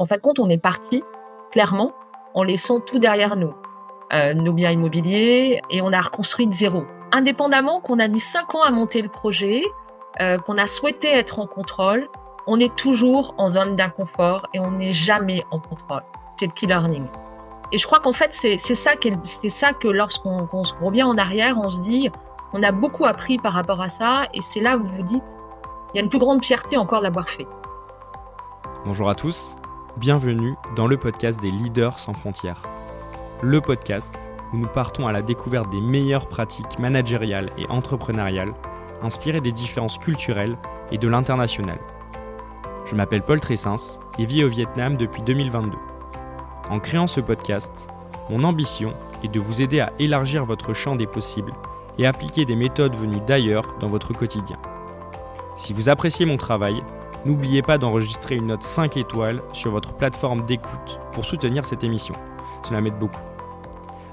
qu'en fin de compte, on est parti clairement en laissant tout derrière nous, euh, nos biens immobiliers, et on a reconstruit de zéro. Indépendamment qu'on a mis cinq ans à monter le projet, euh, qu'on a souhaité être en contrôle, on est toujours en zone d'inconfort et on n'est jamais en contrôle. C'est le key learning. Et je crois qu'en fait, c'est ça, c'est ça que lorsqu'on se revient en arrière, on se dit, on a beaucoup appris par rapport à ça, et c'est là où vous vous dites, il y a une plus grande fierté encore l'avoir fait. Bonjour à tous, bienvenue dans le podcast des leaders sans frontières. Le podcast où nous partons à la découverte des meilleures pratiques managériales et entrepreneuriales, inspirées des différences culturelles et de l'international. Je m'appelle Paul Tressens et vis au Vietnam depuis 2022. En créant ce podcast, mon ambition est de vous aider à élargir votre champ des possibles et appliquer des méthodes venues d'ailleurs dans votre quotidien. Si vous appréciez mon travail, n'oubliez pas d'enregistrer une note 5 étoiles sur votre plateforme d'écoute pour soutenir cette émission. Cela m'aide beaucoup.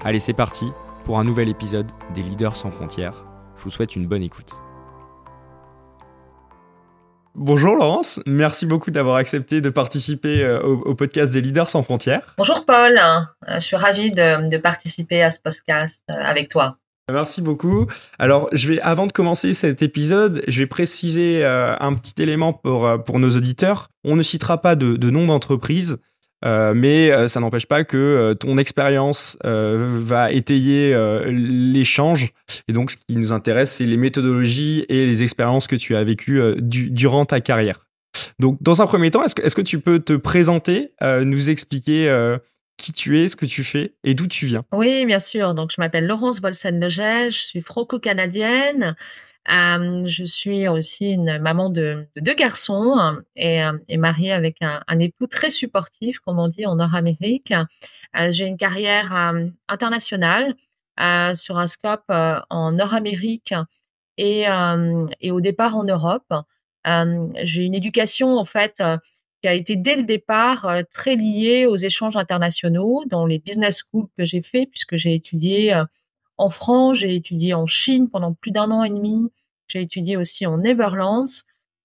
Allez, c'est parti pour un nouvel épisode des Leaders sans frontières. Je vous souhaite une bonne écoute. Bonjour Laurence, merci beaucoup d'avoir accepté de participer euh, au, podcast des Leaders sans frontières. Bonjour Paul, euh, je suis ravie de, participer à ce podcast euh, avec toi. Merci beaucoup. Alors, je vais, avant de commencer cet épisode, je vais préciser un petit élément pour, pour nos auditeurs. On ne citera pas de, de nom d'entreprise. Euh, mais euh, ça n'empêche pas que euh, ton expérience va étayer l'échange. Et donc, ce qui nous intéresse, c'est les méthodologies et les expériences que tu as vécues durant ta carrière. Donc, dans un premier temps, est-ce que, est que, tu peux te présenter, nous expliquer qui tu es, ce que tu fais et d'où tu viens Oui, bien sûr. Donc, je m'appelle Laurence Bolsen-Legel, je suis franco-canadienne. Euh, je suis aussi une maman de, deux garçons et, euh, et mariée avec un, époux très supportif, comme on dit en Nord-Amérique. Euh, j'ai une carrière internationale sur un scope en Nord-Amérique et, au départ en Europe. j'ai une éducation en fait qui a été dès le départ très liée aux échanges internationaux dans les business schools que j'ai fait puisque j'ai étudié en France, j'ai étudié en Chine pendant plus d'un an et demi. J'ai étudié aussi en Netherlands.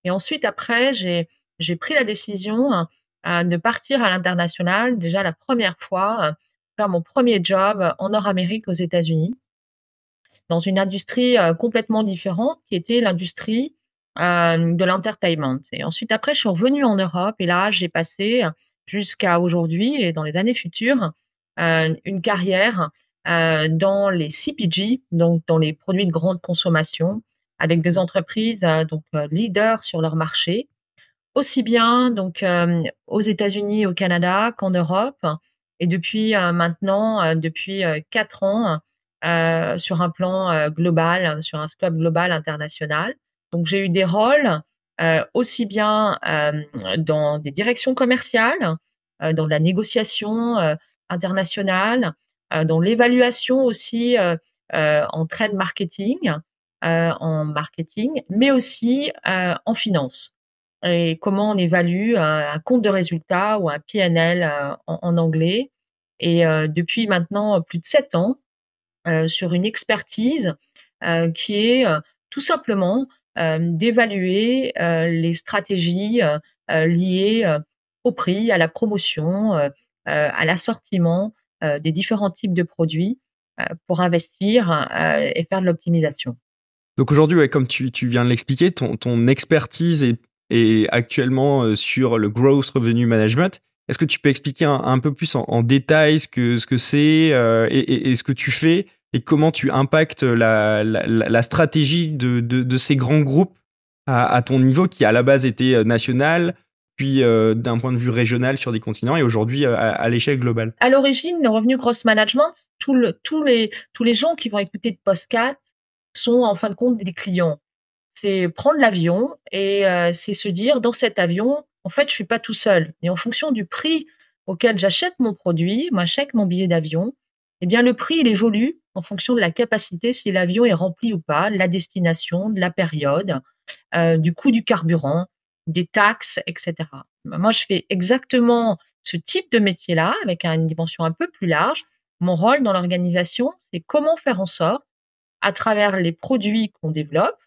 Et ensuite, après, j'ai, pris la décision euh, de partir à l'international, déjà la première fois, euh, faire mon premier job en Nord-Amérique aux États-Unis, dans une industrie euh, complètement différente, qui était l'industrie de l'entertainment. Et ensuite, après, je suis revenue en Europe et là, j'ai passé jusqu'à aujourd'hui et dans les années futures une carrière euh, dans les CPG, donc dans les produits de grande consommation, avec des entreprises euh, donc euh, leaders sur leur marché, aussi bien donc aux États-Unis, au Canada qu'en Europe, et depuis maintenant depuis quatre ans sur un plan global, sur un scope global international. Donc j'ai eu des rôles aussi bien dans des directions commerciales, dans la négociation internationale, euh, dans l'évaluation aussi euh, euh, en trade marketing, en marketing, mais aussi en finance et comment on évalue un, compte de résultat ou un PNL en, anglais. Et depuis maintenant plus de sept ans, sur une expertise qui est tout simplement d'évaluer les stratégies liées au prix, à la promotion, à l'assortiment, euh, des différents types de produits euh, pour investir euh, et faire de l'optimisation. Donc aujourd'hui, comme tu, viens de l'expliquer, ton, expertise est, actuellement sur le growth revenue management. Est-ce que tu peux expliquer un, peu plus en, détail ce que c'est et, ce que tu fais et comment tu impactes la, la, stratégie de, de, ces grands groupes à, à, ton niveau qui à la base était national, puis euh, d'un point de vue régional sur des continents et aujourd'hui euh, à, l'échelle globale? À l'origine, le revenu cross management, tous les, tous les gens qui vont écouter de Postcat sont en fin de compte des clients. C'est prendre l'avion et euh, c'est se dire dans cet avion, en fait, je suis pas tout seul. Et en fonction du prix auquel j'achète mon produit, j'achète mon billet d'avion, eh bien, le prix, il évolue en fonction de la capacité, si l'avion est rempli ou pas, la destination, de la période, du coût du carburant, des taxes, etc. Moi, je fais exactement ce type de métier-là avec une dimension un peu plus large. Mon rôle dans l'organisation, c'est comment faire en sorte, à travers les produits qu'on développe,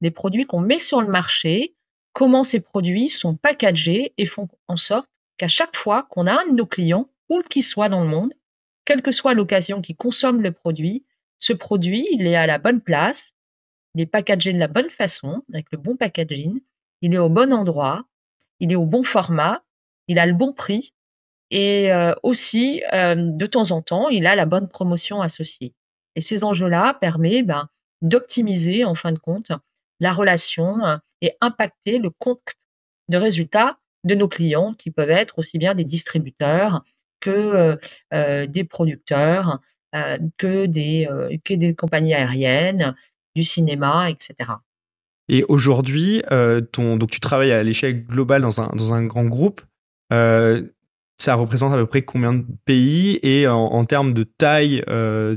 les produits qu'on met sur le marché, comment ces produits sont packagés et font en sorte qu'à chaque fois qu'on a un de nos clients, où qu'il soit dans le monde, quelle que soit l'occasion qui consomme le produit, ce produit, il est à la bonne place, il est packagé de la bonne façon, avec le bon packaging, il est au bon endroit, il est au bon format, il a le bon prix et euh, aussi, euh, de temps en temps, il a la bonne promotion associée. Et ces enjeux-là permettent ben, d'optimiser, en fin de compte, la relation euh, et impacter le compte de résultats de nos clients, qui peuvent être aussi bien des distributeurs que des producteurs, que des que des compagnies aériennes, du cinéma, etc. Et aujourd'hui, donc tu travailles à l'échelle globale dans un dans un grand groupe. ça représente à peu près combien de pays? Et en, termes de taille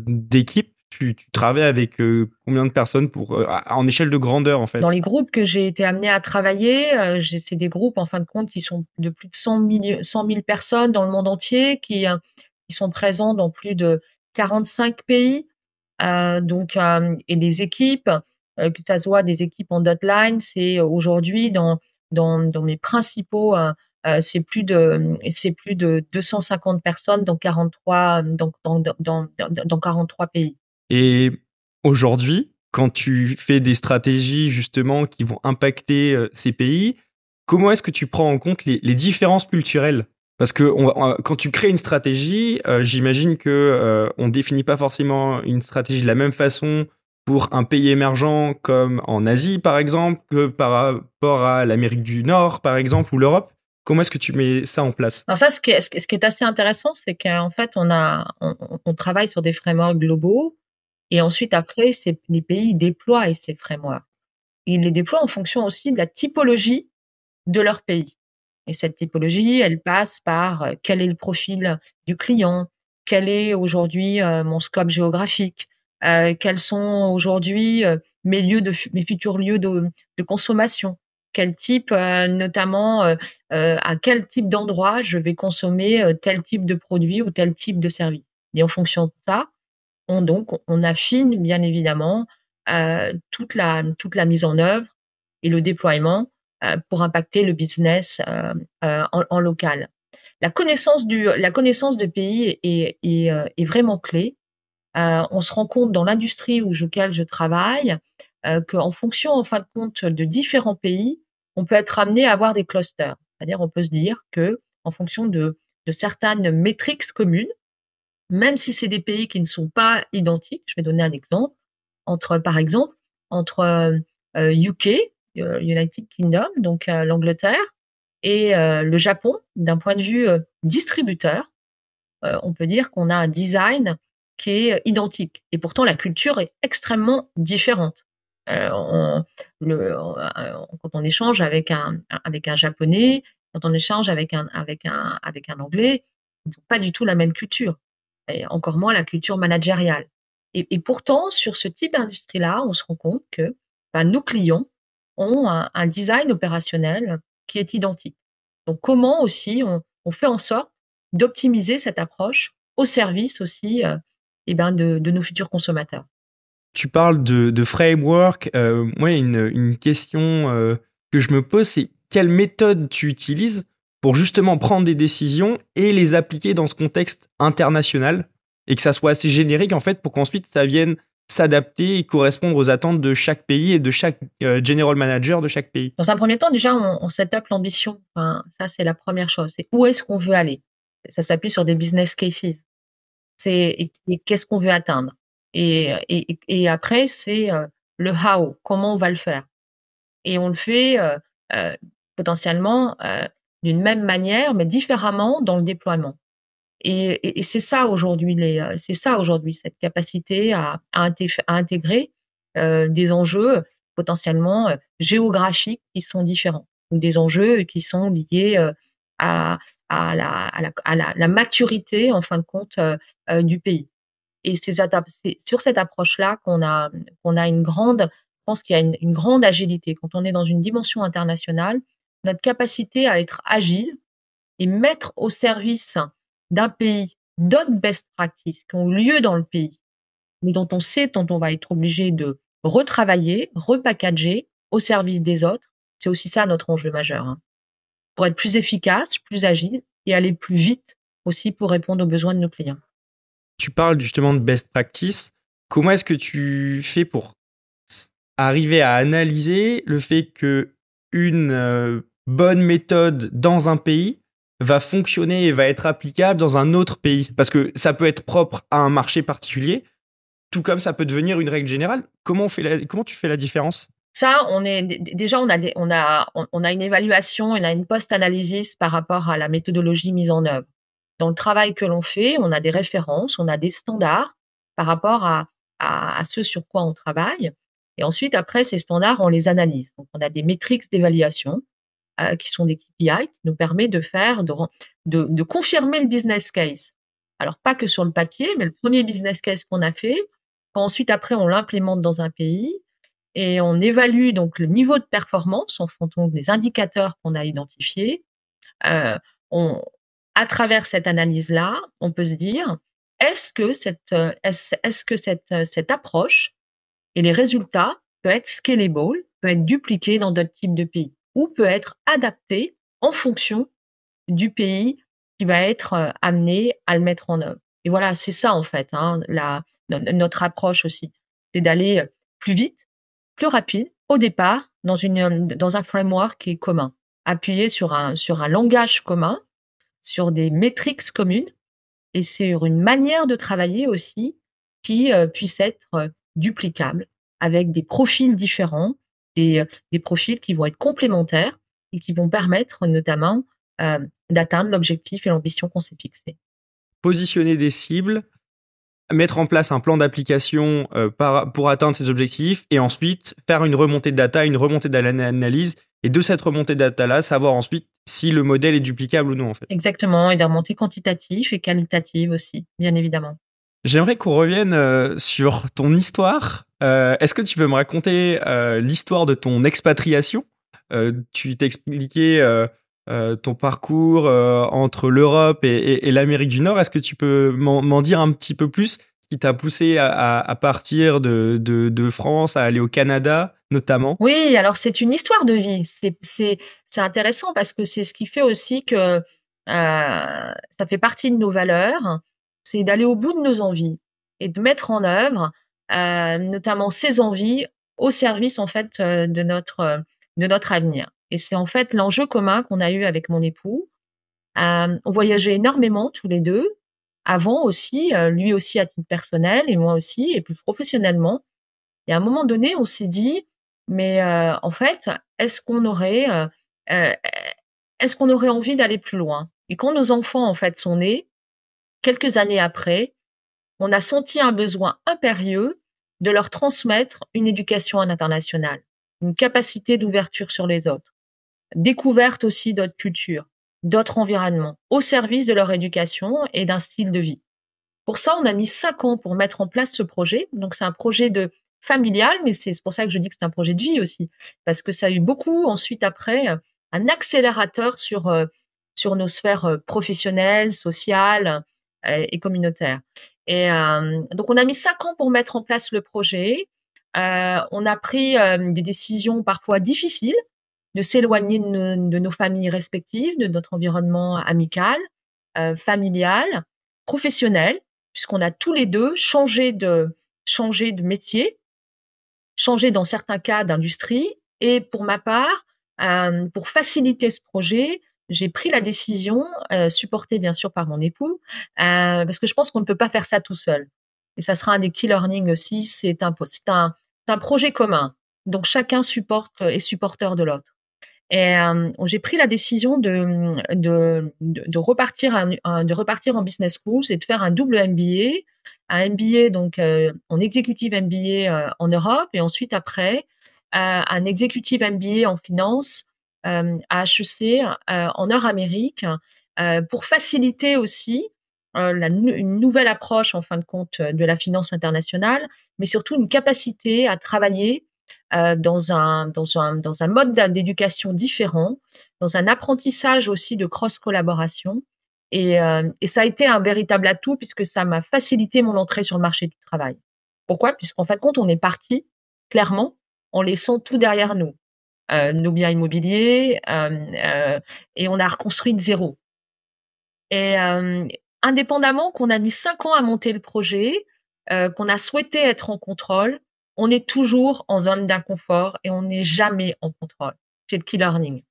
d'équipe, tu, travailles avec combien de personnes pour en échelle de grandeur en fait? Dans les groupes que j'ai été amené à travailler, c'est des groupes en fin de compte qui sont de plus de 100 000, 100 000 personnes dans le monde entier, qui, sont présents dans plus de 45 pays. Euh, donc, euh, et les équipes, euh, que ça soit des équipes en dotline, c'est aujourd'hui dans, dans, dans mes principaux c'est plus de c'est plus de 250 personnes dans 43 dans, dans, dans, dans 43 pays. Et aujourd'hui, quand tu fais des stratégies justement qui vont impacter ces pays, comment est-ce que tu prends en compte les, différences culturelles? Parce que quand tu crées une stratégie, euh, j'imagine que euh, on définit pas forcément une stratégie de la même façon pour un pays émergent comme en Asie par exemple que par rapport à l'Amérique du Nord par exemple ou l'Europe. Comment est-ce que tu mets ça en place? Alors ça, ce qui est, assez intéressant, c'est qu'en fait, on, travaille sur des frameworks globaux et ensuite après, les pays déploient ces frameworks. Ils les déploient en fonction aussi de la typologie de leur pays. Et cette typologie, elle passe par euh, quel est le profil du client, quel est aujourd'hui euh, mon scope géographique, euh, quels sont aujourd'hui mes futurs lieux de consommation, quel type notamment à quel type d'endroit je vais consommer tel type de produit ou tel type de service. Et en fonction de ça, on donc on affine bien évidemment toute la toute la mise en œuvre et le déploiement euh, pour impacter le business euh, euh, en, local. La connaissance du, la connaissance pays est, est, vraiment clé. on se rend compte dans l'industrie où je, je travaille qu'en fonction, en fin de compte, de différents pays, on peut être amené à avoir des clusters. C'est-à-dire, on peut se dire que, en fonction de, de certaines métriques communes, même si c'est des pays qui ne sont pas identiques, je vais donner un exemple, entre, par exemple, entre UK, euh, United Kingdom, donc euh, l'Angleterre, et euh, le Japon, d'un point de vue distributeur, on peut dire qu'on a un design qui est identique. Et pourtant, la culture est extrêmement différente. Quand on échange avec un, avec un japonais, quand on échange avec un, avec un, avec un anglais, ils n'ont pas du tout la même culture, et encore moins la culture managériale. Et, et pourtant, sur ce type d'industrie-là, on se rend compte que ben, nos clients ont un, design opérationnel qui est identique. Donc comment aussi on, fait en sorte d'optimiser cette approche au service aussi euh, eh ben de, nos futurs consommateurs? Tu parles de, framework. Euh, moi, une, une question euh, que je me pose, c'est quelle méthode tu utilises pour justement prendre des décisions et les appliquer dans ce contexte international et que ça soit assez générique en fait pour qu'ensuite ça vienne s'adapter et correspondre aux attentes de chaque pays et de chaque euh, general manager de chaque pays Dans un premier temps, déjà, on, on l'ambition. Ça, c'est la première chose. C'est où est-ce qu'on veut aller? Ça s'appuie sur des business cases. C'est qu'est-ce qu'on veut atteindre? Et, après, c'est euh, le how, comment on va le faire? Et on le fait euh potentiellement d'une même manière, mais différemment dans le déploiement. Et, et, c'est ça aujourd'hui, euh, c'est ça aujourd'hui cette capacité à, à, intégrer euh, des enjeux potentiellement euh, géographiques qui sont différents ou des enjeux qui sont liés euh, à, à, la, à, la, à la, maturité en fin de compte du pays. Et c'est sur cette approche-là qu'on a qu'on a une grande, je pense qu'il y a une grande agilité quand on est dans une dimension internationale, notre capacité à être agile et mettre au service d'un pays, d'autres best practices qui ont lieu dans le pays, mais dont on sait, dont on va être obligé de retravailler, repackager au service des autres. C'est aussi ça notre enjeu majeur. Hein. Pour être plus efficace, plus agile et aller plus vite aussi pour répondre aux besoins de nos clients. Tu parles justement de best practice. Comment est-ce que tu fais pour arriver à analyser le fait que une euh, bonne méthode dans un pays va fonctionner et va être applicable dans un autre pays Parce que ça peut être propre à un marché particulier, tout comme ça peut devenir une règle générale. Comment, on fait comment tu fais la différence? Ça, on est déjà on a on a on a une évaluation, on a une post-analysis par rapport à la méthodologie mise en œuvre. Dans le travail que l'on fait, on a des références, on a des standards par rapport à, à, à ce sur quoi on travaille. Et ensuite, après ces standards, on les analyse. Donc, on a des métriques d'évaluation euh, qui sont des KPI qui nous permet de faire, de, de, de confirmer le business case. Alors pas que sur le papier, mais le premier business case qu'on a fait. Ensuite, après, on l'implémente dans un pays et on évalue donc le niveau de performance en fonction des indicateurs qu'on a identifiés. Euh, on, à travers cette analyse-là, on peut se dire est-ce que cette est-ce, est-ce que cette cette approche et les résultats peuvent être scalable, peut être dupliqués dans d'autres types de pays? Ou peut être adapté en fonction du pays qui va être euh, amené à le mettre en œuvre. Et voilà, c'est ça en fait, hein, la, notre approche aussi, c'est d'aller euh, plus vite, plus rapide au départ dans une dans un framework qui est commun, appuyé sur un sur un langage commun, sur des métriques communes et sur une manière de travailler aussi qui euh, puisse être duplicable avec des profils différents, des, des profils qui vont être complémentaires et qui vont permettre notamment euh, d'atteindre l'objectif et l'ambition qu'on s'est fixé. Positionner des cibles, mettre en place un plan d'application euh, pour atteindre ces objectifs et ensuite faire une remontée de data, une remontée d'analyse et de cette remontée de data-là, savoir ensuite si le modèle est duplicable ou non en fait. Exactement, et des remontées quantitatives et qualitatives aussi, bien évidemment. J'aimerais qu'on revienne euh, sur ton histoire. Euh, est-ce que tu peux me raconter euh, l'histoire de ton expatriation? Tu t'expliquais ton parcours entre l'Europe et, l'Amérique du Nord. Est-ce que tu peux m'en dire un petit peu plus? Qui t'a poussé à, partir de, de, France, à aller au Canada notamment? Oui, alors c'est une histoire de vie. C'est intéressant parce que c'est ce qui fait aussi que ça fait partie de nos valeurs c'est d'aller au bout de nos envies et de mettre en œuvre euh, notamment ces envies au service en fait euh, de notre euh, de notre avenir. Et c'est en fait l'enjeu commun qu'on a eu avec mon époux. on voyageait énormément tous les deux. Avant aussi, lui aussi à titre personnel et moi aussi, et plus professionnellement. Et à un moment donné, on s'est dit, mais en fait, est-ce qu'on aurait, est-ce qu'on aurait envie d'aller plus loin? Et quand nos enfants en fait sont nés, quelques années après, on a senti un besoin impérieux de leur transmettre une éducation à l'international, une capacité d'ouverture sur les autres, découverte aussi d'autres cultures, d'autres environnements, au service de leur éducation et d'un style de vie. Pour ça, on a mis cinq ans pour mettre en place ce projet. Donc, c'est un projet de familial, mais c'est pour ça que je dis que c'est un projet de vie aussi, parce que ça a eu beaucoup ensuite après un accélérateur sur euh, sur nos sphères euh, professionnelles, sociales, et communautaire. Et euh, donc, on a mis cinq ans pour mettre en place le projet. Euh, on a pris des décisions parfois difficiles de s'éloigner de, nos familles respectives, de notre environnement amical, familial, professionnel, puisqu'on a tous les deux changé de changé de métier, changé dans certains cas d'industrie. Et pour ma part, pour faciliter ce projet, j'ai pris la décision, euh, supportée bien sûr par mon époux, euh, parce que je pense qu'on ne peut pas faire ça tout seul. Et ça sera un des key learning aussi. C'est un, projet commun. Donc chacun supporte et supporteur de l'autre. Et euh, j'ai pris la décision de, repartir, en business school et de faire un double MBA, un MBA donc en executive MBA en Europe et ensuite après un executive MBA en finance euh, à HEC euh, en Nord-Amérique euh, pour faciliter aussi la, une nouvelle approche en fin de compte de la finance internationale, mais surtout une capacité à travailler dans un dans un dans un mode d'éducation différent, dans un apprentissage aussi de cross collaboration. Et, et ça a été un véritable atout puisque ça m'a facilité mon entrée sur le marché du travail. Pourquoi? Puisqu'en fin de compte, on est parti clairement en laissant tout derrière nous. Euh, nos biens immobiliers, euh, euh, et on a reconstruit de zéro. Et indépendamment qu'on a mis cinq ans à monter le projet, qu'on a souhaité être en contrôle, on est toujours en zone d'inconfort et on n'est jamais en contrôle. C'est le key learning.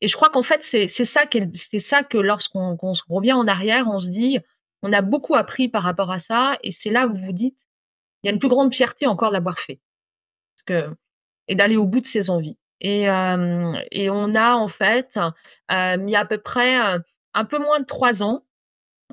Et je crois qu'en fait, c'est ça, c'est ça que lorsqu'on revient en arrière, on se dit, on a beaucoup appris par rapport à ça, et c'est là où vous vous dites, il y a une plus grande fierté encore de l'avoir fait, Parce que, et d'aller au bout de ses envies. Et, on a en fait euh, mis à peu près un peu moins de trois ans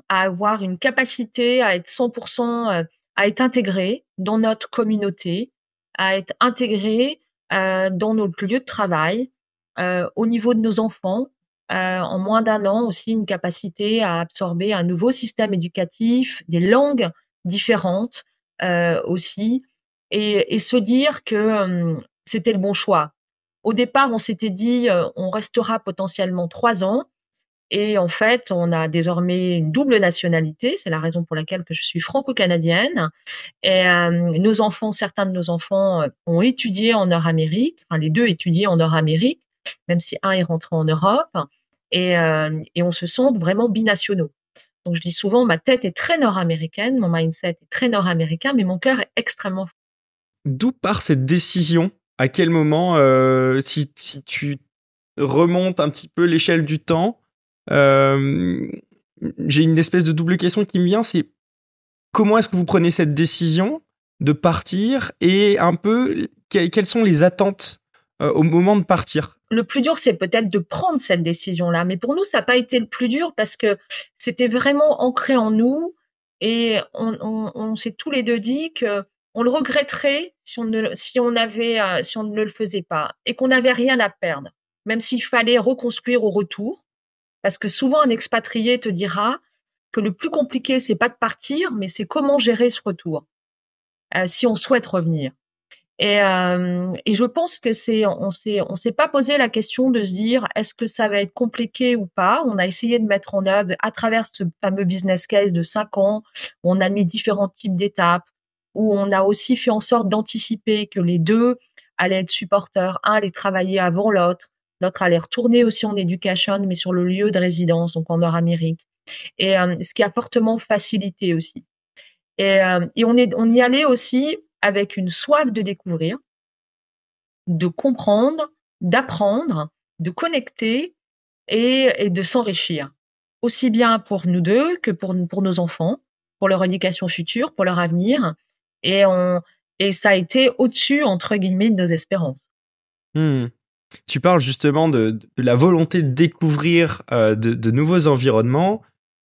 à avoir une capacité à être 100%, à être intégré dans notre communauté, à être intégré dans notre lieu de travail, au niveau de nos enfants, en moins d'un an aussi une capacité à absorber un nouveau système éducatif, des langues différentes aussi, et, se dire que c'était le bon choix. Au départ, on s'était dit, on restera potentiellement trois ans. Et en fait, on a désormais une double nationalité. C'est la raison pour laquelle que je suis franco-canadienne. Et nos enfants, certains de nos enfants ont étudié en Nord-Amérique. Enfin, les deux étudié en Nord-Amérique, même si un est rentré en Europe. Et, et on se sent vraiment binationaux. Donc je dis souvent, ma tête est très nord-américaine, mon mindset est très nord-américain, mais mon cœur est extrêmement. D'où part cette décision à quel moment, euh, si, tu remontes un petit peu l'échelle du temps, euh, j'ai une espèce de double question qui me vient, c'est comment est-ce que vous prenez cette décision de partir et un peu quelles sont les attentes euh, au moment de partir? Le plus dur, c'est peut-être de prendre cette décision-là. Mais pour nous, ça n'a pas été le plus dur parce que c'était vraiment ancré en nous et on, on s'est tous les deux dit que on le regretterait si on ne, si on avait, euh, si on ne le faisait pas et qu'on n'avait rien à perdre, même s'il fallait reconstruire au retour. Parce que souvent, un expatrié te dira que le plus compliqué, c'est pas de partir, mais c'est comment gérer ce retour, euh, si on souhaite revenir. Et, euh, et je pense que c'est, on s'est, on s'est pas posé la question de se dire est-ce que ça va être compliqué ou pas? On a essayé de mettre en œuvre à travers ce fameux business case de cinq ans, on a mis différents types d'étapes, où on a aussi fait en sorte d'anticiper que les deux allaient être supporters. Un allait travailler avant l'autre, l'autre allait retourner aussi en education, mais sur le lieu de résidence, donc en Nord-Amérique. Et euh, ce qui a fortement facilité aussi. Et, euh, et on, est, on y allait aussi avec une soif de découvrir, de comprendre, d'apprendre, de connecter et, et de s'enrichir. Aussi bien pour nous deux que pour, pour nos enfants, pour leur éducation future, pour leur avenir et on et ça a été au-dessus entre guillemets de nos espérances. Hmm. Tu parles justement de, de, la volonté de découvrir euh, de, de, nouveaux environnements.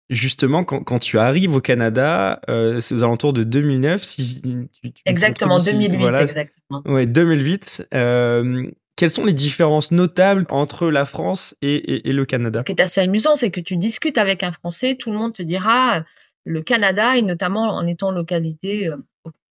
Justement, quand, quand, tu arrives au Canada, euh, c'est aux alentours de 2009. Si tu, tu exactement, 2008. Voilà, exactement. Ouais, 2008. Euh, quelles sont les différences notables entre la France et, et, et le Canada? Ce qui est assez amusant, c'est que tu discutes avec un Français, tout le monde te dira le Canada, et notamment en étant localité euh,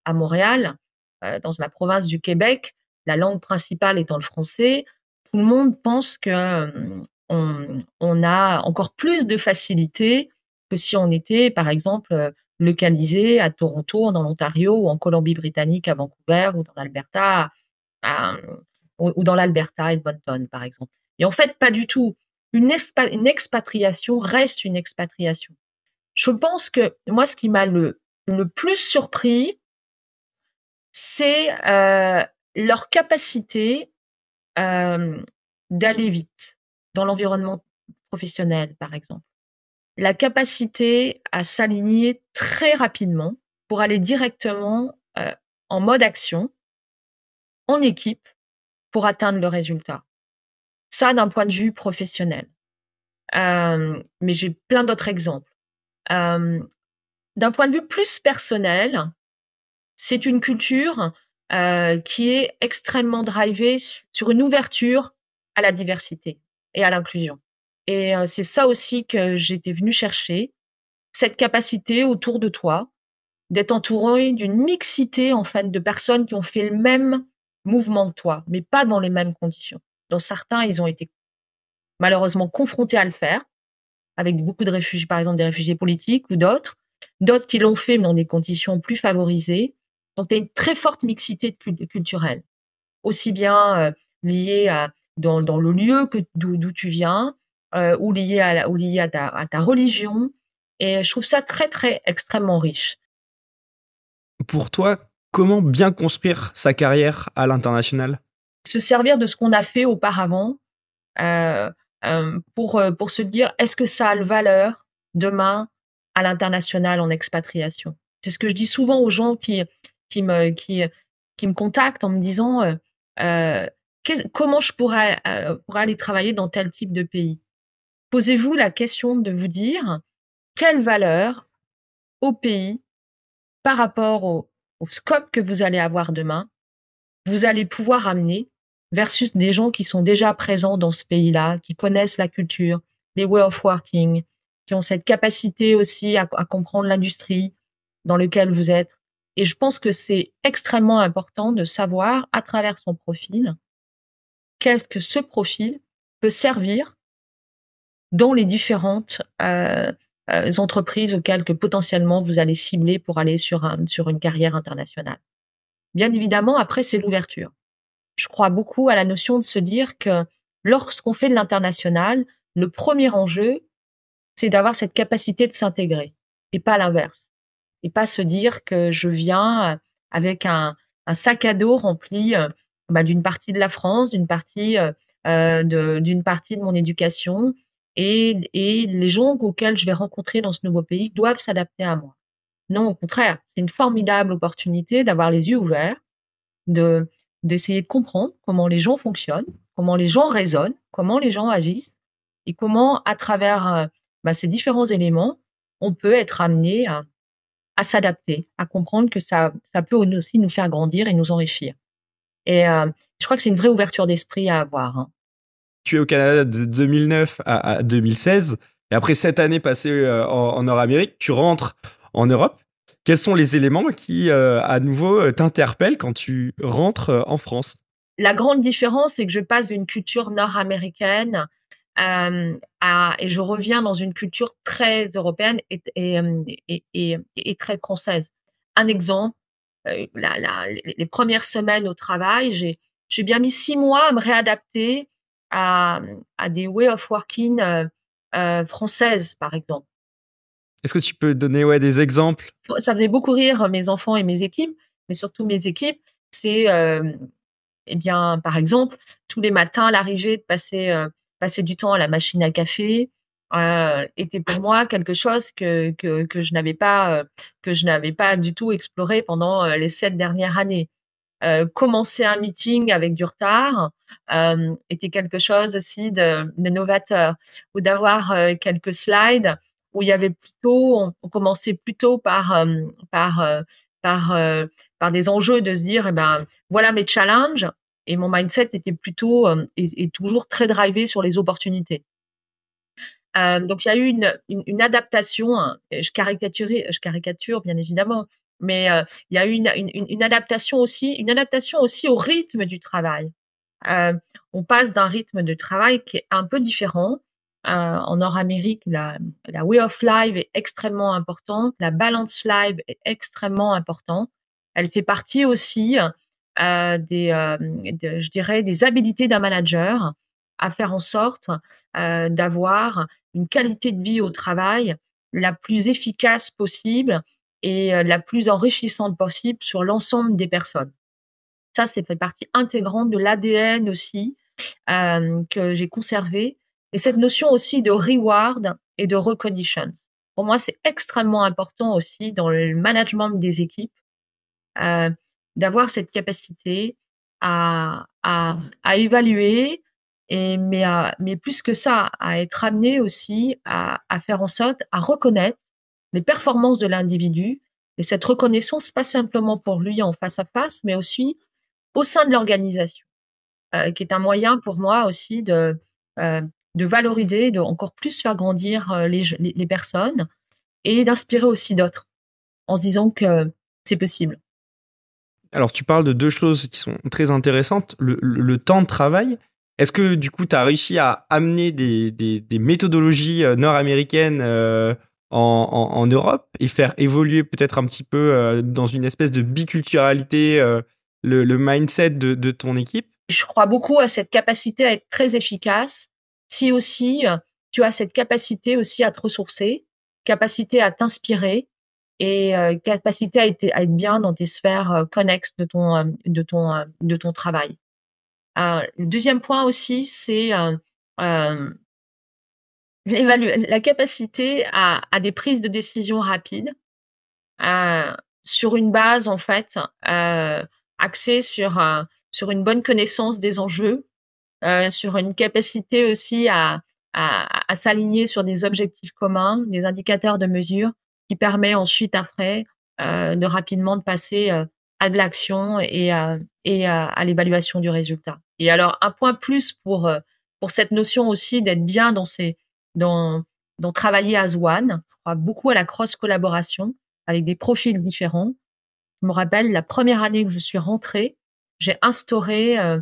à Montréal, euh, dans la province du Québec, la langue principale étant le français, tout le monde pense que euh, on, a encore plus de facilité que si on était, par exemple, euh, localisé à Toronto, dans l'Ontario, ou en Colombie-Britannique, à Vancouver, ou dans l'Alberta, ou, dans l'Alberta, Edmonton, par exemple. Et en fait, pas du tout. Une, expatriation reste une expatriation. Je pense que moi, ce qui m'a le plus surpris, c'est euh, leur capacité euh, d'aller vite dans l'environnement professionnel, par exemple. La capacité à s'aligner très rapidement pour aller directement euh, en mode action, en équipe, pour atteindre le résultat. Ça, d'un point de vue professionnel. Euh, mais j'ai plein d'autres exemples. Euh, d'un point de vue plus personnel, c'est une culture euh, qui est extrêmement drivée sur une ouverture à la diversité et à l'inclusion. Et euh, c'est ça aussi que j'étais venue chercher, cette capacité autour de toi d'être entouré d'une mixité en fait de personnes qui ont fait le même mouvement que toi, mais pas dans les mêmes conditions. Dans certains, ils ont été malheureusement confrontés à le faire, avec beaucoup de réfugiés, par exemple des réfugiés politiques ou d'autres, d'autres qui l'ont fait mais dans des conditions plus favorisées, donc, tu as une très forte mixité culturelle, aussi bien euh, liée à, dans, dans, le lieu que d'où tu viens, ou liées à, ou liées à ta, à ta religion. Et je trouve ça très, très, extrêmement riche. Pour toi, comment bien construire sa carrière à l'international? Se servir de ce qu'on a fait auparavant euh, euh, pour, euh, pour se dire est-ce que ça a le valeur demain à l'international en expatriation? C'est ce que je dis souvent aux gens qui, qui, me, qui, me contactent en me disant comment je pourrais, aller travailler dans tel type de pays? Posez-vous la question de vous dire quelle valeur au pays par rapport au, scope que vous allez avoir demain, vous allez pouvoir amener versus des gens qui sont déjà présents dans ce pays-là, qui connaissent la culture, les way of working, qui ont cette capacité aussi à, comprendre l'industrie dans laquelle vous êtes. Et je pense que c'est extrêmement important de savoir à travers son profil qu'est-ce que ce profil peut servir dans les différentes euh, euh, entreprises auxquelles que potentiellement vous allez cibler pour aller sur, un, sur une carrière internationale. Bien évidemment, après, c'est l'ouverture. Je crois beaucoup à la notion de se dire que lorsqu'on fait de l'international, le premier enjeu, c'est d'avoir cette capacité de s'intégrer et pas l'inverse. Et pas se dire que je viens avec un, sac à dos rempli euh, bah, d'une partie de la France, d'une partie, euh, d'une partie de mon éducation, et, les gens auxquels je vais rencontrer dans ce nouveau pays doivent s'adapter à moi. Non, au contraire, c'est une formidable opportunité d'avoir les yeux ouverts, de d'essayer de comprendre comment les gens fonctionnent, comment les gens raisonnent, comment les gens agissent, et comment, à travers euh, bah, ces différents éléments, on peut être amené à, s'adapter, à comprendre que ça, ça peut aussi nous faire grandir et nous enrichir. Et euh, je crois que c'est une vraie ouverture d'esprit à avoir. Hein tu es au Canada de 2009 à, 2016, et après sept années passées euh, en, Nord-Amérique, tu rentres en Europe. Quels sont les éléments qui, euh, à nouveau, t'interpellent quand tu rentres en France? La grande différence, c'est que je passe d'une culture nord-américaine à, et je reviens dans une culture très européenne et, et, et, très française. Un exemple, les premières semaines au travail, j'ai bien mis six mois à me réadapter à, à des way of working euh, euh, françaises, par exemple. Est-ce que tu peux donner ouais, des exemples? Ça faisait beaucoup rire mes enfants et mes équipes, mais surtout mes équipes. C'est, euh, eh bien, par exemple, tous les matins, l'arrivée de passer, euh, passer du temps à la machine à café euh, était pour moi quelque chose que, que, que je n'avais pas, que je n'avais pas du tout exploré pendant les sept dernières années. Euh, commencer un meeting avec du retard euh, était quelque chose aussi de, de novateur ou d'avoir euh, quelques slides où il y avait plutôt on, commençait plutôt par euh, par par par des enjeux de se dire eh ben voilà mes challenges et mon mindset était plutôt et, toujours très drivé sur les opportunités donc il y a eu une, adaptation hein, je caricature je caricature bien évidemment mais euh, il y a eu une, adaptation aussi, une adaptation aussi au rythme du travail. Euh, on passe d'un rythme de travail qui est un peu différent. Euh, en Nord-Amérique, la, la way of life est extrêmement importante, la balance life est extrêmement importante. Elle fait partie aussi des, euh, je dirais, des habilités d'un manager à faire en sorte euh, d'avoir une qualité de vie au travail la plus efficace possible et euh, la plus enrichissante possible sur l'ensemble des personnes. Ça, c'est fait partie intégrante de l'ADN aussi que j'ai conservé. Et cette notion aussi de reward et de recognition. Pour moi, c'est extrêmement important aussi dans le management des équipes d'avoir cette capacité à, à, à évaluer, et, mais, mais plus que ça, à être amené aussi à, à faire en sorte à reconnaître les performances de l'individu et cette reconnaissance pas simplement pour lui en face à face, mais aussi au sein de l'organisation, euh, qui est un moyen pour moi aussi de euh, de valoriser, de encore plus faire grandir euh, les, les, personnes et d'inspirer aussi d'autres en se disant que c'est possible. Alors tu parles de deux choses qui sont très intéressantes, le, temps de travail. Est-ce que du coup tu as réussi à amener des, méthodologies nord-américaines en, en, Europe et faire évoluer peut-être un petit peu euh, dans une espèce de biculturalité euh, le, le, mindset de, de, ton équipe? Je crois beaucoup à cette capacité à être très efficace si aussi tu as cette capacité aussi à te ressourcer, capacité à t'inspirer et capacité à être, à être, bien dans tes sphères connexes de ton, de ton, de ton travail. le deuxième point aussi, c'est la capacité à, à, des prises de décision rapides euh, sur une base en fait euh, axée sur euh, sur une bonne connaissance des enjeux, euh, sur une capacité aussi à, à, à s'aligner sur des objectifs communs, des indicateurs de mesure qui permet ensuite après euh, de rapidement de passer à de l'action et, et à l'évaluation du résultat. Et alors un point plus pour pour cette notion aussi d'être bien dans ces dans, dans travailler à One. Je crois beaucoup à la cross collaboration avec des profils différents. Je me rappelle la première année que je suis rentrée, j'ai instauré euh,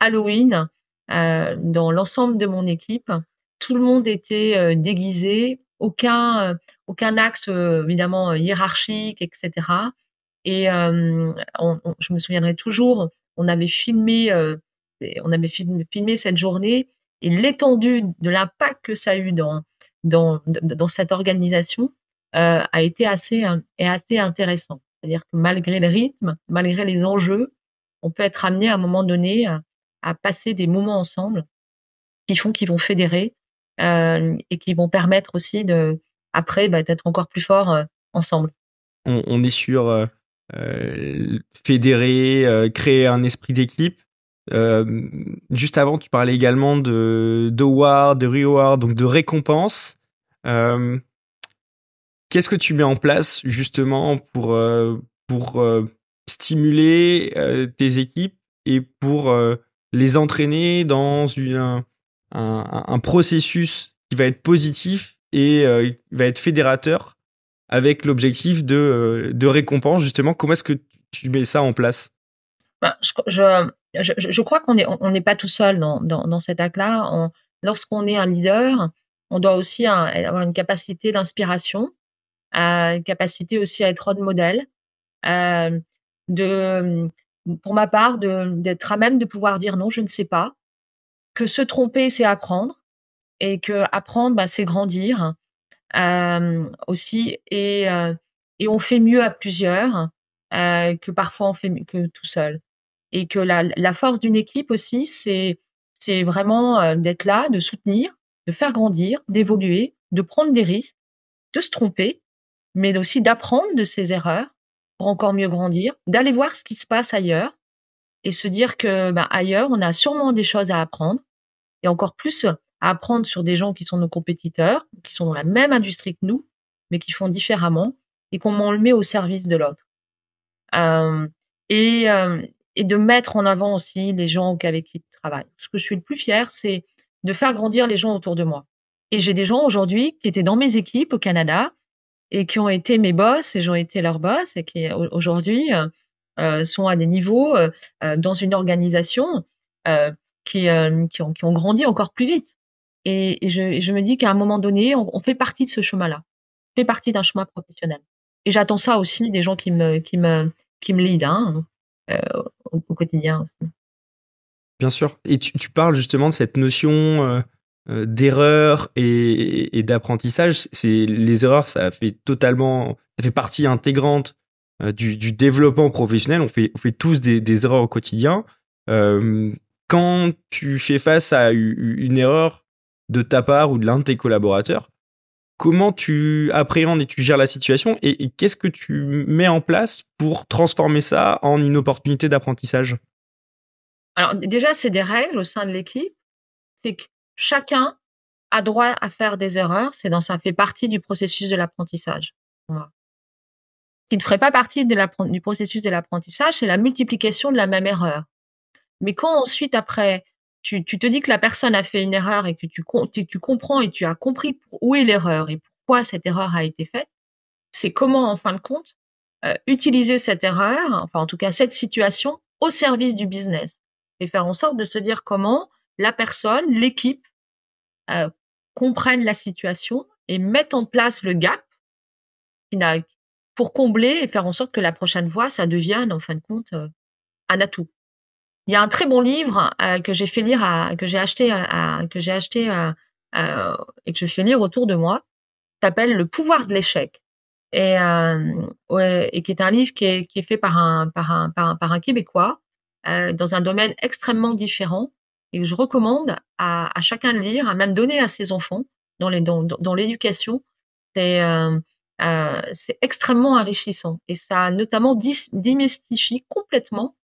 Halloween euh, dans l'ensemble de mon équipe. Tout le monde était euh, déguisé, aucun euh, aucun axe évidemment hiérarchique, etc. Et on, je me souviendrai toujours, on avait filmé, on avait filmé cette journée et l'étendue de l'impact que ça a eu dans, dans, dans cette organisation euh, a été assez, euh, est assez intéressant. C'est-à-dire que malgré le rythme, malgré les enjeux, on peut être amené à un moment donné à, à passer des moments ensemble qui font qu'ils vont fédérer euh, et qui vont permettre aussi de après bah, d'être encore plus forts euh, ensemble. On, est sur euh, euh fédérer, créer un esprit d'équipe. Juste avant, tu parlais également de d'award, de reward, donc de récompense. Qu'est-ce que tu mets en place justement pour pour stimuler tes équipes et pour les entraîner dans un, un, processus qui va être positif et va être fédérateur avec l'objectif de, de récompense justement. Comment est-ce que tu mets ça en place? Bah, je, je, je, crois qu'on n'est on n'est pas tout seul dans, dans, cet acte-là. Lorsqu'on est un leader, on doit aussi avoir une capacité d'inspiration, une capacité aussi à être role modèle, euh, de, pour ma part, d'être à même de pouvoir dire non, je ne sais pas, que se tromper, c'est apprendre, et que apprendre, bah, c'est grandir euh, aussi, et, euh, et on fait mieux à plusieurs euh, que parfois on fait que tout seul. Et que la, la force d'une équipe aussi, c'est c'est vraiment euh, d'être là, de soutenir, de faire grandir, d'évoluer, de prendre des risques, de se tromper, mais aussi d'apprendre de ses erreurs pour encore mieux grandir, d'aller voir ce qui se passe ailleurs et se dire que ben, ailleurs, on a sûrement des choses à apprendre. Et encore plus apprendre sur des gens qui sont nos compétiteurs, qui sont dans la même industrie que nous, mais qui font différemment et comment on le met au service de l'autre. Euh, et, euh, et de mettre en avant aussi les gens avec qui je travaille. Ce que je suis le plus fier, c'est de faire grandir les gens autour de moi. Et j'ai des gens aujourd'hui qui étaient dans mes équipes au Canada et qui ont été mes boss et j'ont été leurs boss et qui aujourd'hui euh, sont à des niveaux dans une organisation qui, ont, grandi encore plus vite. Et, je, me dis qu'à un moment donné, on, fait partie de ce chemin-là, fait partie d'un chemin professionnel. Et j'attends ça aussi des gens qui me qui me qui me lead. Hein. Euh, au, quotidien. Bien sûr. Et tu, parles justement de cette notion euh, euh d'erreur et, d'apprentissage. C'est les erreurs, ça fait totalement, ça fait partie intégrante du, développement professionnel. On fait, on fait tous des, erreurs au quotidien. Quand tu fais face à une erreur de ta part ou de l'un de tes collaborateurs, comment tu appréhendes et tu gères la situation et, qu'est-ce que tu mets en place pour transformer ça en une opportunité d'apprentissage? Alors déjà, c'est des règles au sein de l'équipe. C'est que chacun a droit à faire des erreurs. C'est dans ça fait partie du processus de l'apprentissage. Ce qui ne ferait pas partie du processus de l'apprentissage, c'est la multiplication de la même erreur. Mais quand ensuite, après, tu, te dis que la personne a fait une erreur et que tu comprends et tu as compris où est l'erreur et pourquoi cette erreur a été faite, c'est comment, en fin de compte, euh, utiliser cette erreur, enfin en tout cas cette situation, au service du business et faire en sorte de se dire comment la personne, l'équipe, euh, comprennent la situation et mettent en place le gap pour combler et faire en sorte que la prochaine fois, ça devienne, en fin de compte, euh, un atout. Il y a un très bon livre euh, que j'ai fait lire à, que j'ai acheté à, que j'ai acheté à, et que je fais lire autour de moi, s'appelle Le pouvoir de l'échec. Et, ouais, et qui est un livre qui est, qui est fait par un, par un, par un, par un Québécois dans un domaine extrêmement différent et que je recommande à, à, chacun de lire, à même donner à ses enfants dans les dans, dans l'éducation. C'est euh, euh, c'est extrêmement enrichissant et ça notamment démystifie complètement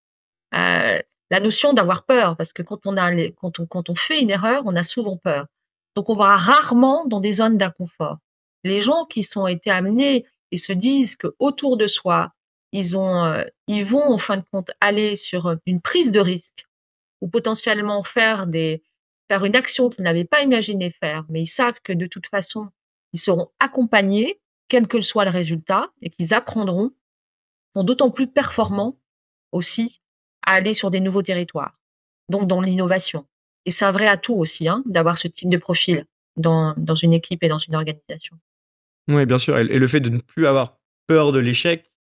euh, la notion d'avoir peur parce que quand on a quand on quand on fait une erreur, on a souvent peur. Donc on va rarement dans des zones d'inconfort. Les gens qui sont été amenés et se disent que autour de soi, ils ont euh, ils vont en fin de compte aller sur une prise de risque ou potentiellement faire des faire une action qu'ils n'avaient pas imaginé faire, mais ils savent que de toute façon, ils seront accompagnés, quel que soit le résultat, et qu'ils apprendront, sont d'autant plus performants aussi à aller sur des nouveaux territoires, donc dans l'innovation. Et c'est un vrai atout aussi hein, d'avoir ce type de profil dans, dans une équipe et dans une organisation. Oui, bien sûr. Et le fait de ne plus avoir peur de l'échec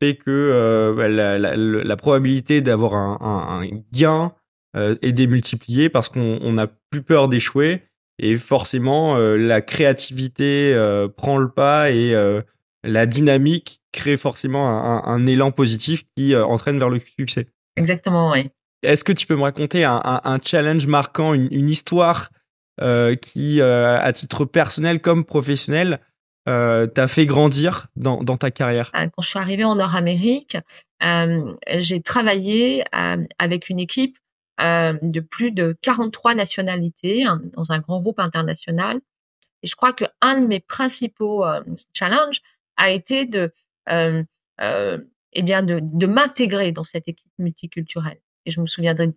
fait que euh, bah, la, probabilité d'avoir un, gain euh, est démultiplié parce qu'on n'a plus peur d'échouer et forcément euh, la créativité prend le pas et la dynamique crée forcément un élan positif qui entraîne vers le succès. Exactement, oui. Est-ce que tu peux me raconter un, un challenge marquant, une, une histoire euh, qui, euh, à titre personnel comme professionnel, euh, t'a fait grandir dans, dans, ta carrière? Quand je suis arrivée en Nord-Amérique, j'ai travaillé avec une équipe euh, de plus de 43 nationalités hein, dans un grand groupe international. Et je crois que un de mes principaux euh, challenges a été de, euh, euh, eh bien, de, de m'intégrer dans cette équipe multiculturelle. Et je me souviendrai,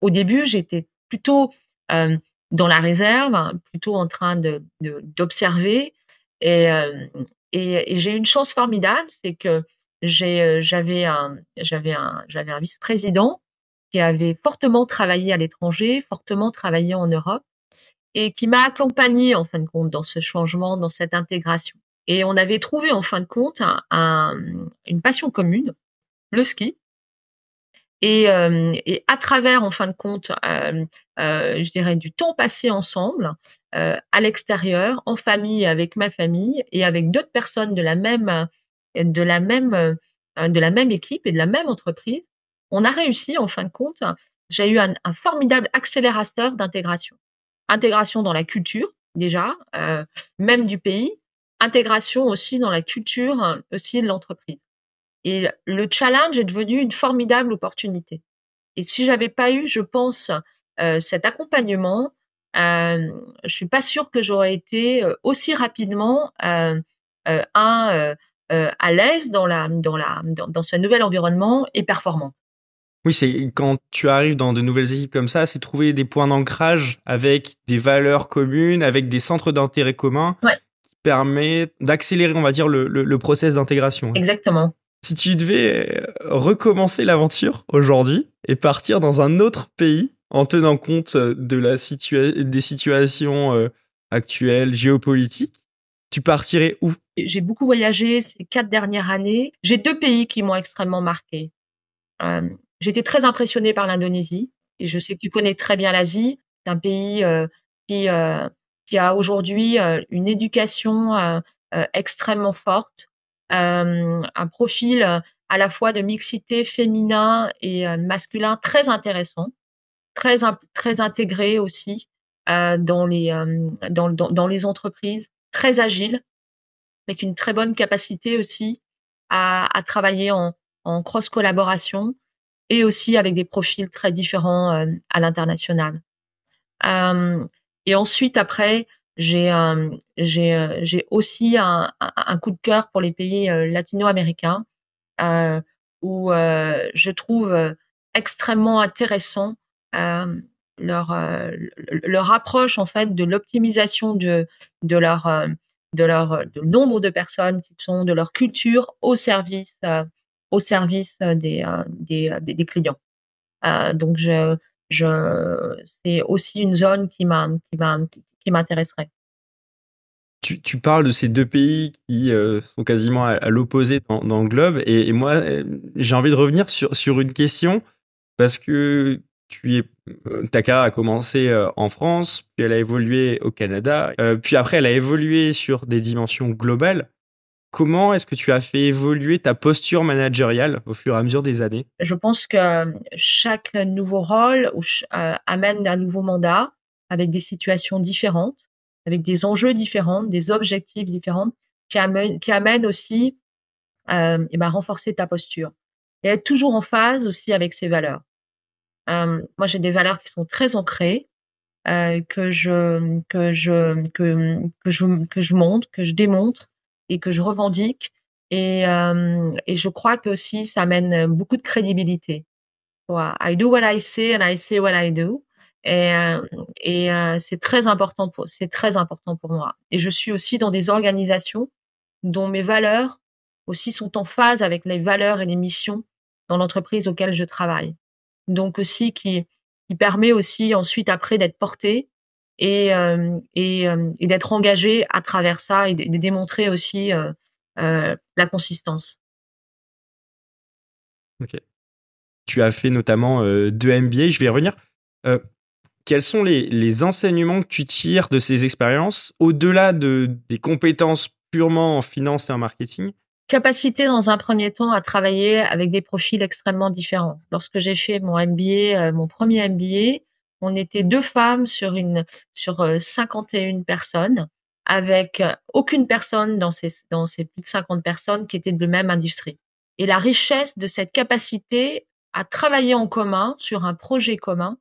au début, j'étais plutôt euh, dans la réserve, hein, plutôt en train de d'observer. Et, euh, et, et j'ai une chance formidable, c'est que j'ai j'avais un j'avais un j'avais un vice-président qui avait fortement travaillé à l'étranger, fortement travaillé en Europe, et qui m'a accompagné en fin de compte dans ce changement, dans cette intégration. Et on avait trouvé en fin de compte un, une passion commune, le ski. Et, euh, et, à travers, en fin de compte, euh, euh, je dirais du temps passé ensemble, à l'extérieur, en famille, avec ma famille et avec d'autres personnes de la même, de la même, de la même équipe et de la même entreprise, on a réussi, en fin de compte, j'ai eu un, formidable accélérateur d'intégration. Intégration dans la culture, déjà, même du pays, intégration aussi dans la culture aussi de l'entreprise. Et le challenge est devenu une formidable opportunité. Et si j'avais pas eu, je pense, euh, cet accompagnement, euh, je suis pas sûre que j'aurais été euh, aussi rapidement euh, euh, un, à l'aise dans la dans la dans, dans ce nouvel environnement et performant. Oui, c'est quand tu arrives dans de nouvelles équipes comme ça, c'est trouver des points d'ancrage avec des valeurs communes, avec des centres d'intérêt communs ouais. Permet d'accélérer, on va dire, le, le, le process d'intégration. Exactement. Si tu devais euh, recommencer l'aventure aujourd'hui et partir dans un autre pays en tenant compte de la situa des situations euh, actuelles géopolitiques, tu partirais où? J'ai beaucoup voyagé ces quatre dernières années. J'ai deux pays qui m'ont extrêmement marqué. Euh, J'étais très impressionnée par l'Indonésie et je sais que tu connais très bien l'Asie. C'est un pays euh, qui, euh, qui a aujourd'hui euh, une éducation euh, euh, extrêmement forte, un profil à la fois de mixité féminin et masculin très intéressant, très très intégré aussi dans les dans, les entreprises, très agile, avec une très bonne capacité aussi à, travailler en, cross collaboration et aussi avec des profils très différents à l'international. Et ensuite, après, j'ai euh, j'ai aussi un, coup de cœur pour les pays latino-américains où je trouve extrêmement intéressant leur approche en fait de l'optimisation de leur nombre de personnes qui sont de leur culture au service euh, des, euh, euh, clients. donc, je, c'est aussi une zone qui m'intéresserait. Tu, parles de ces deux pays qui euh, sont quasiment à, l'opposé dans, le globe. Et, moi, j'ai envie de revenir sur, une question parce que tu es, carrière a commencé en France, puis elle a évolué au Canada, puis après elle a évolué sur des dimensions globales. Comment est-ce que tu as fait évoluer ta posture managériale au fur et à mesure des années? Je pense que chaque nouveau rôle amène un nouveau mandat avec des situations différentes, avec des enjeux différents, des objectifs différents, qui amènent, qui aussi euh, et ben, renforcer ta posture et être toujours en phase aussi avec ses valeurs. Euh, moi, j'ai des valeurs qui sont très ancrées, euh, que je que je que que je que je montre, que je démontre et que je revendique. Et euh, et je crois que aussi ça amène beaucoup de crédibilité. I do what I say and I say what I do. Et, euh, et euh, c'est très important pour c'est très important pour moi. Et je suis aussi dans des organisations dont mes valeurs aussi sont en phase avec les valeurs et les missions dans l'entreprise auquel je travaille. Donc aussi qui, qui permet aussi ensuite après d'être porté et, euh, et, euh, et d'être engagé à travers ça et de, démontrer aussi euh, la consistance. Ok. Tu as fait notamment deux MBA. Je vais y revenir. quels sont les, les, enseignements que tu tires de ces expériences au-delà de, des compétences purement en finance et en marketing? Capacité dans un premier temps à travailler avec des profils extrêmement différents. Lorsque j'ai fait mon MBA, mon premier MBA, on était deux femmes sur une sur 51 euh, personnes avec euh, aucune personne dans ces dans ces plus de 50 personnes qui étaient de même industrie. Et la richesse de cette capacité à travailler en commun sur un projet commun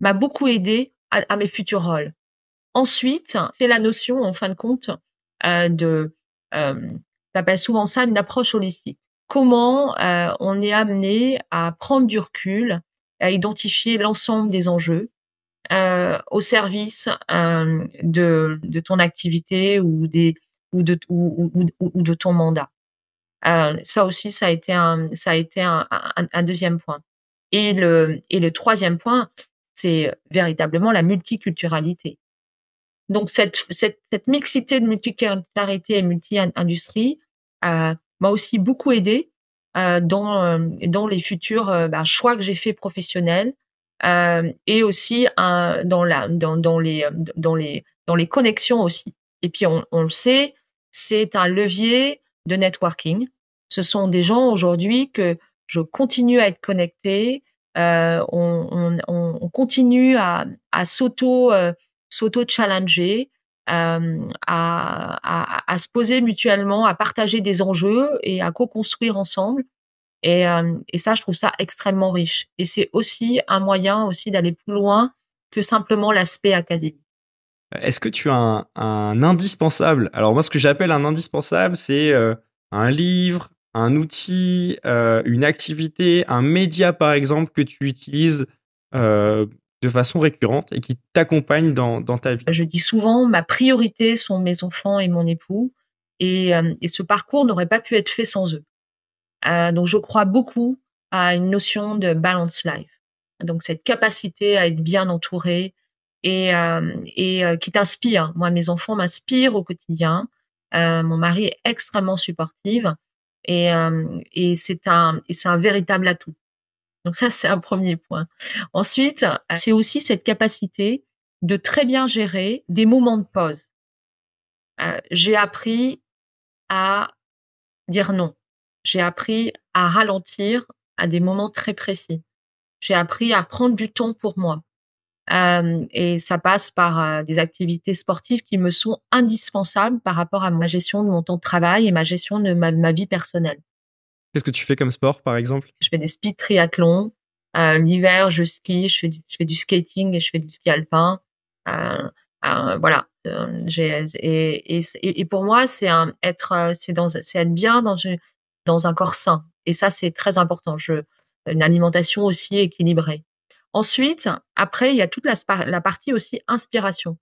m'a beaucoup aidé à, mes futurs rôles. Ensuite, c'est la notion, en fin de compte, euh, de euh, j'appelle souvent ça une approche holistique. Comment euh, on est amené à prendre du recul, à identifier l'ensemble des enjeux euh, au service euh, de, de ton activité ou des ou de ou, ou, ou de ton mandat. Euh, ça aussi, ça a été un ça a été un, un, un deuxième point. Et le et le troisième point, c'est véritablement la multiculturalité. Donc cette, cette, cette mixité de multiculturalité et multi-industrie euh, m'a aussi beaucoup aidé dans, euh, dans les futurs euh, bah, choix que j'ai fait professionnels euh, et aussi dans, la, dans, dans, les, dans, les, dans les connexions aussi. Et puis on, on le sait, c'est un levier de networking. Ce sont des gens aujourd'hui que je continue à être connecté. Euh, on, on, on, continue à, à s'auto s'auto-challenger, euh, à, se poser mutuellement, à partager des enjeux et à co-construire ensemble. Et, euh, et, ça, je trouve ça extrêmement riche. Et c'est aussi un moyen aussi d'aller plus loin que simplement l'aspect académique. Est-ce que tu as un, indispensable? Alors moi, ce que j'appelle un indispensable, c'est euh, un livre, un outil, une activité, un média par exemple que tu utilises de façon récurrente et qui t'accompagne dans, dans, ta vie Je dis souvent, ma priorité sont mes enfants et mon époux, et, euh, et ce parcours n'aurait pas pu être fait sans eux. Euh, donc je crois beaucoup à une notion de balance life. Donc cette capacité à être bien entouré et, euh, et qui t'inspire. Moi, mes enfants m'inspirent au quotidien. Mon mari est extrêmement supportive et, et c'est un, et c'est un véritable atout. Donc ça, c'est un premier point. Ensuite, c'est aussi cette capacité de très bien gérer des moments de pause. Euh, j'ai appris à dire non. J'ai appris à ralentir à des moments très précis. J'ai appris à prendre du temps pour moi. Euh, et ça passe par euh, des activités sportives qui me sont indispensables par rapport à ma gestion de mon temps de travail et ma gestion de ma vie personnelle. Qu'est-ce que tu fais comme sport, par exemple? Je fais des speed triathlons. Euh, L'hiver, je skie, je fais, du, skating et je fais du ski alpin. Euh, euh, voilà. Et, pour moi, c'est être, être bien dans un corps sain. Et ça, c'est très important. Une alimentation aussi équilibrée. Ensuite, après, il y a toute la, partie aussi inspiration.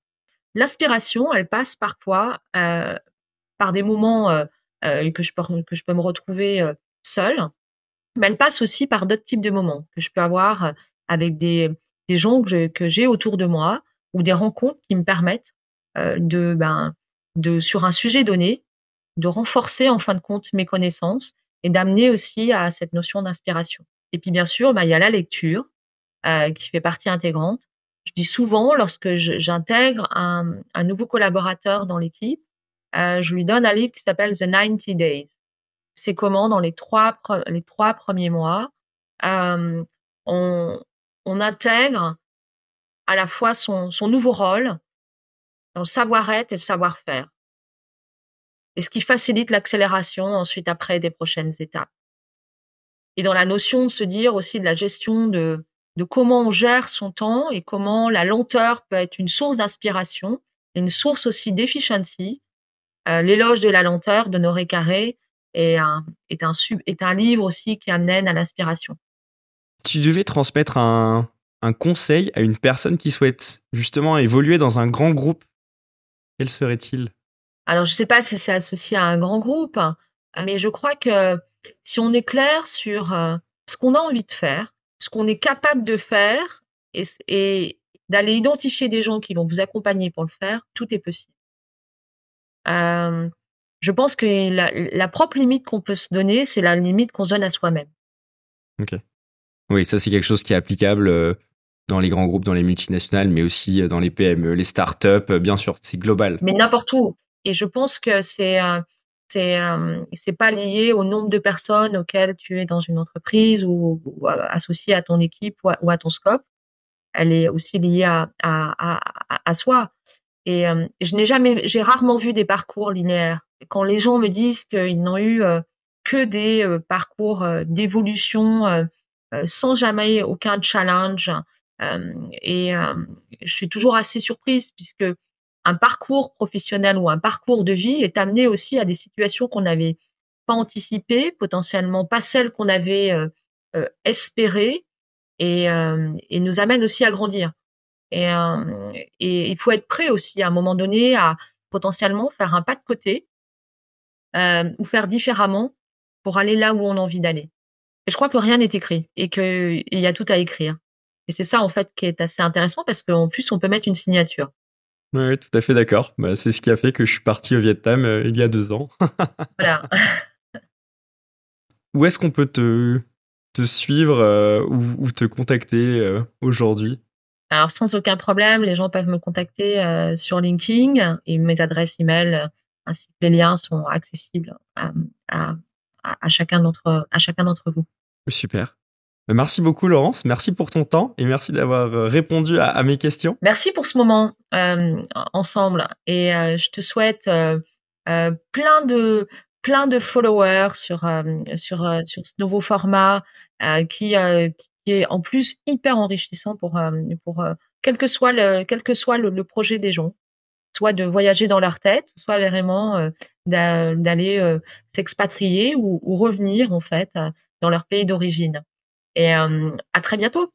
L'aspiration, elle passe parfois par des moments que je peux me retrouver seule, mais elle passe aussi par d'autres types de moments que je peux avoir euh, avec des, des gens que j'ai autour de moi ou des rencontres qui me permettent euh, de, ben, de, sur un sujet donné, de renforcer en fin de compte mes connaissances et d'amener aussi à cette notion d'inspiration. Et puis bien sûr, ben, il y a la lecture. qui fait partie intégrante. Je dis souvent, lorsque j'intègre un, un, nouveau collaborateur dans l'équipe, je lui donne un livre qui s'appelle The 90 Days. C'est comment dans les trois, les trois premiers mois, on, on intègre à la fois son, son nouveau rôle, dans le savoir-être et le savoir-faire. Et ce qui facilite l'accélération ensuite après des prochaines étapes. Et dans la notion de se dire aussi de la gestion de, de comment on gère son temps et comment la lenteur peut être une source d'inspiration, une source aussi d'efficiency. Euh, L'éloge de la lenteur de Noré Carré est un, est, un, est un livre aussi qui amène à l'inspiration. Tu devais transmettre un, un conseil à une personne qui souhaite justement évoluer dans un grand groupe, quel serait-il? Alors, je ne sais pas si c'est associé à un grand groupe, mais je crois que si on est clair sur euh, ce qu'on a envie de faire, ce qu'on est capable de faire et, d'aller identifier des gens qui vont vous accompagner pour le faire, tout est possible. Euh, je pense que la, la propre limite qu'on peut se donner, c'est la limite qu'on se donne à soi-même. Ok. Oui, ça c'est quelque chose qui est applicable euh, dans les grands groupes, dans les multinationales, mais aussi euh, dans les PME, les startups, euh, bien sûr, c'est global. Mais n'importe où. Et je pense que c'est c'est c'est pas lié au nombre de personnes auxquelles tu es dans une entreprise ou, associé à ton équipe ou à, ton scope. Elle est aussi liée à à, à, à soi. Et je n'ai jamais, j'ai rarement vu des parcours linéaires. Quand les gens me disent qu'ils n'ont eu que des parcours d'évolution sans jamais aucun challenge, et je suis toujours assez surprise puisque un parcours professionnel ou un parcours de vie est amené aussi à des situations qu'on n'avait pas anticipées, potentiellement pas celles qu'on avait euh, espérées, et, nous amène aussi à grandir. Et, il faut être prêt aussi à un moment donné à potentiellement faire un pas de côté euh, ou faire différemment pour aller là où on a envie d'aller. Et je crois que rien n'est écrit et qu'il y a tout à écrire. Et c'est ça, en fait, qui est assez intéressant parce qu'en plus, on peut mettre une signature. Oui, tout à fait d'accord. Bah, c'est ce qui a fait que je suis parti au Vietnam euh, il y a deux ans. voilà. Où est-ce qu'on peut te, te suivre euh, ou, te contacter euh, aujourd'hui? Alors, sans aucun problème, les gens peuvent me contacter sur LinkedIn et mes adresses email ainsi que les liens sont accessibles à, à, à chacun d'entre vous. Super. Merci beaucoup Laurence, merci pour ton temps et merci d'avoir euh, répondu à, mes questions. Merci pour ce moment euh, ensemble et euh, je te souhaite plein de plein de followers sur sur sur ce nouveau format qui qui est en plus hyper enrichissant pour pour quel que soit le quel que soit le, projet des gens, soit de voyager dans leur tête, soit vraiment d'aller s'expatrier ou, ou revenir en fait dans leur pays d'origine. Et euh, à très bientôt.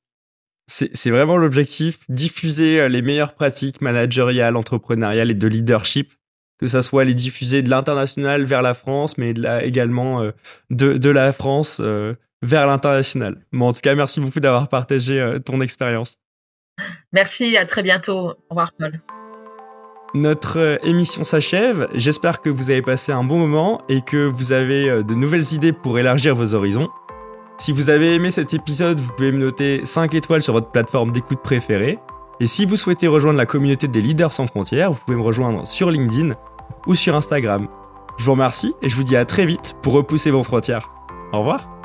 C'est vraiment l'objectif, diffuser euh, les meilleures pratiques managériales, entrepreneuriales et de leadership, que ça soit les diffuser de l'international vers la France, mais de la, également euh, de, de, la France vers l'international. Bon, en tout cas, merci beaucoup d'avoir partagé ton expérience. Merci, à très bientôt. Au revoir, Paul. Notre émission s'achève. J'espère que vous avez passé un bon moment et que vous avez de nouvelles idées pour élargir vos horizons. Si vous avez aimé cet épisode, vous pouvez me noter 5 étoiles sur votre plateforme d'écoute préférée. Et si vous souhaitez rejoindre la communauté des leaders sans frontières, vous pouvez me rejoindre sur LinkedIn ou sur Instagram. Je vous remercie et je vous dis à très vite pour repousser vos frontières. Au revoir